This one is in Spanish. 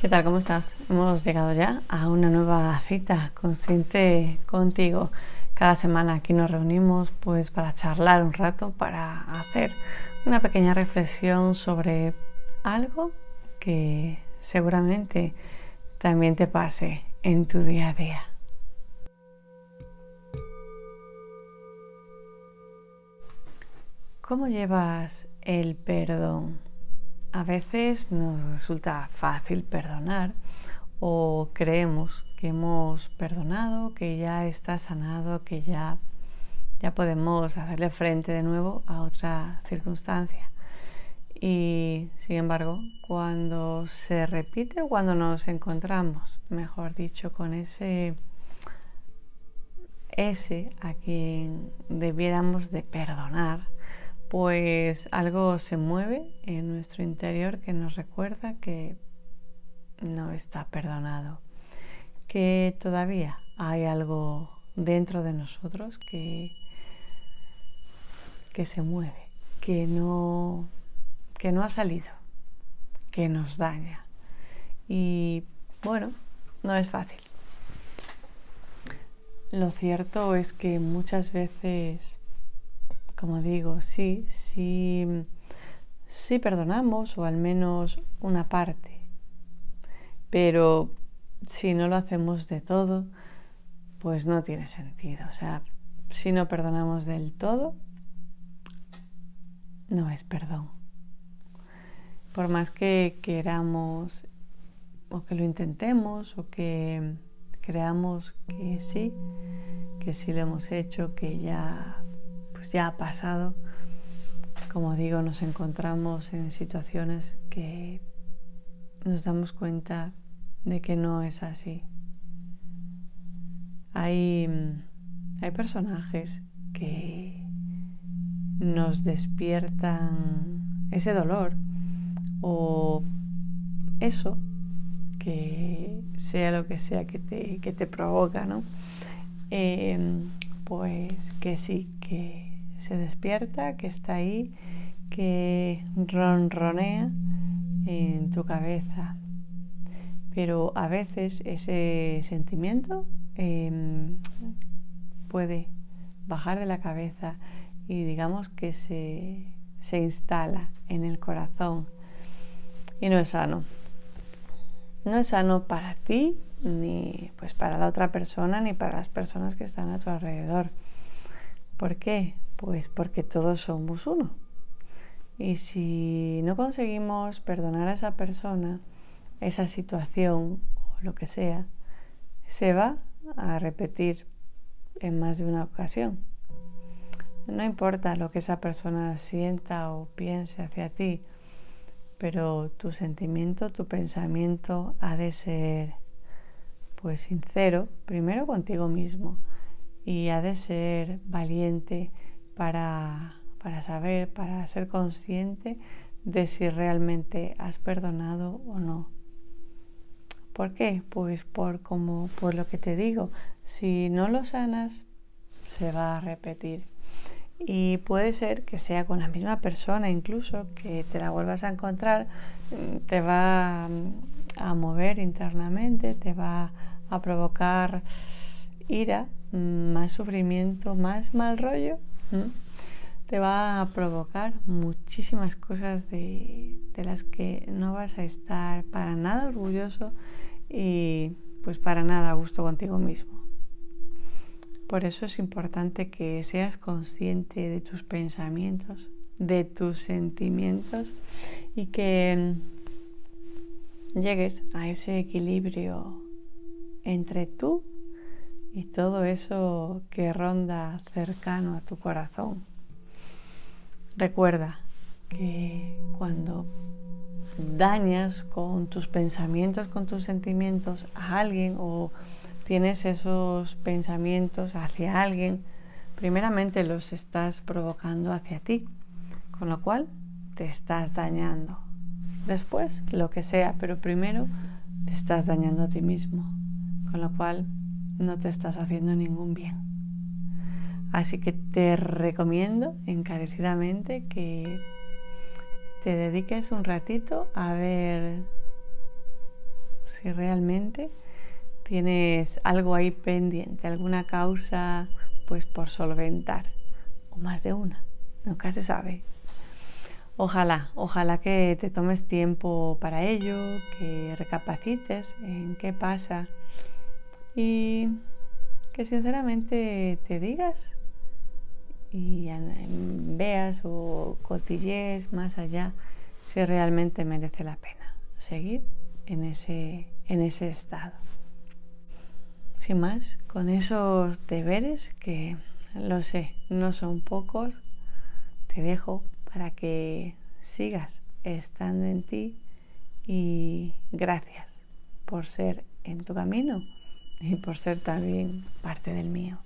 ¿Qué tal? ¿Cómo estás? Hemos llegado ya a una nueva cita consciente contigo. Cada semana aquí nos reunimos pues para charlar un rato, para hacer una pequeña reflexión sobre algo que seguramente también te pase en tu día a día. ¿Cómo llevas el perdón? A veces nos resulta fácil perdonar o creemos que hemos perdonado, que ya está sanado, que ya, ya podemos hacerle frente de nuevo a otra circunstancia. Y sin embargo, cuando se repite o cuando nos encontramos, mejor dicho, con ese, ese a quien debiéramos de perdonar, pues algo se mueve en nuestro interior que nos recuerda que no está perdonado, que todavía hay algo dentro de nosotros que, que se mueve, que no, que no ha salido, que nos daña. Y bueno, no es fácil. Lo cierto es que muchas veces como digo, sí, sí, sí perdonamos o al menos una parte, pero si no lo hacemos de todo, pues no tiene sentido. O sea, si no perdonamos del todo, no es perdón. Por más que queramos o que lo intentemos o que creamos que sí, que sí lo hemos hecho, que ya ya ha pasado. Como digo, nos encontramos en situaciones que nos damos cuenta de que no es así. Hay, mm, hay personajes que nos despiertan ese dolor o eso que sea lo que sea que te, que te provoca, ¿no? Em, pues que sí, que se despierta, que está ahí, que ronronea en tu cabeza. Pero a veces ese sentimiento em, puede bajar de la cabeza y digamos que se, se instala en el corazón y no es sano. No es sano para ti, ni pues para la otra persona, ni para las personas que están a tu alrededor. ¿Por qué? Pues porque todos somos uno. Y si no conseguimos perdonar a esa persona, esa situación o lo que sea, se va a repetir en más de una ocasión. No importa lo que esa persona sienta o piense hacia ti, pero tu sentimiento, tu pensamiento ha de ser pues sincero, primero contigo mismo, y ha de ser valiente para, saber, para ser consciente de si realmente has perdonado o no. ¿Por qué? Pues por como por lo que te digo, si no lo sanas se va a repetir. Y puede ser que sea con la misma persona, incluso que te la vuelvas a encontrar, mm, te va a mover internamente, te va a provocar ira, mm, más sufrimiento, más mal rollo te va a provocar muchísimas cosas de, las que no vas a estar para nada orgulloso y pues para nada a gusto contigo mismo. Por eso es importante que seas consciente de tus pensamientos, de tus sentimientos y que llegues a ese equilibrio entre tú y todo eso que ronda cercano a tu corazón. Recuerda que cuando dañas con tus pensamientos, con tus sentimientos a alguien o tienes esos pensamientos hacia alguien, primeramente los estás provocando hacia ti, con lo cual te estás dañando. Después, lo que sea, pero primero te estás dañando a ti mismo, con lo cual no te estás haciendo ningún bien. Así que te recomiendo encarecidamente que te dediques un ratito a ver si realmente tienes algo ahí pendiente, alguna causa pues por solventar, o más de una, nunca se sabe. Ojalá, ojalá que te tomes tiempo para ello, que recapacites en qué pasa y que sinceramente te digas y veas o cotillees más allá si realmente merece la pena seguir en ese, en ese estado. Sin más, con esos deberes que lo sé, no son pocos, te dejo para que sigas estando en ti y gracias por ser en tu camino y por ser también parte del mío.